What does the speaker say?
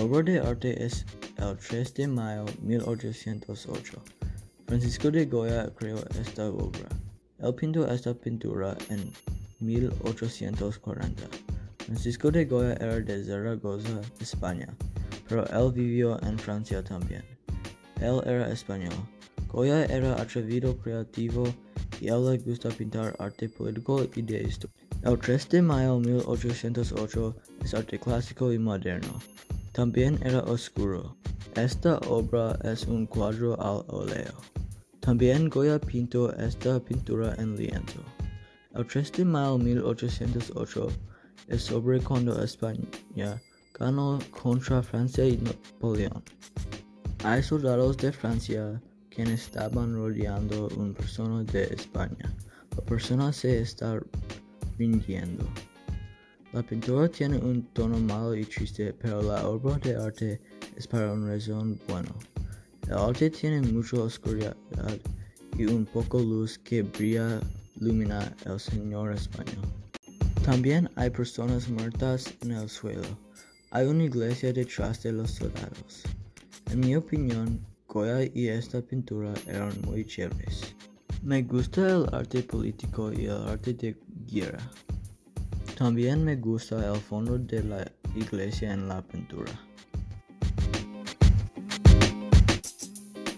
obra de arte es el 3 de mayo 1808. Francisco de Goya creó esta obra. Él pintó esta pintura en 1840. Francisco de Goya era de Zaragoza, España, pero él vivió en Francia también. Él era español. Goya era atrevido, creativo y él le gusta pintar arte político y de historia. El 3 de mayo 1808 es arte clásico y moderno. También era oscuro. Esta obra es un cuadro al óleo. También Goya pintó esta pintura en lienzo. El 3 de mayo 1808 es sobre cuando España ganó contra Francia y Napoleón. Hay soldados de Francia quienes estaban rodeando una persona de España. La persona se está rindiendo. La pintura tiene un tono malo y triste, pero la obra de arte es para una razón buena. El arte tiene mucha oscuridad y un poco luz que brilla ilumina el señor español. También hay personas muertas en el suelo. Hay una iglesia detrás de los soldados. En mi opinión, Goya y esta pintura eran muy chéveres. Me gusta el arte político y el arte de guerra. También me gusta el fondo de la iglesia en la pintura.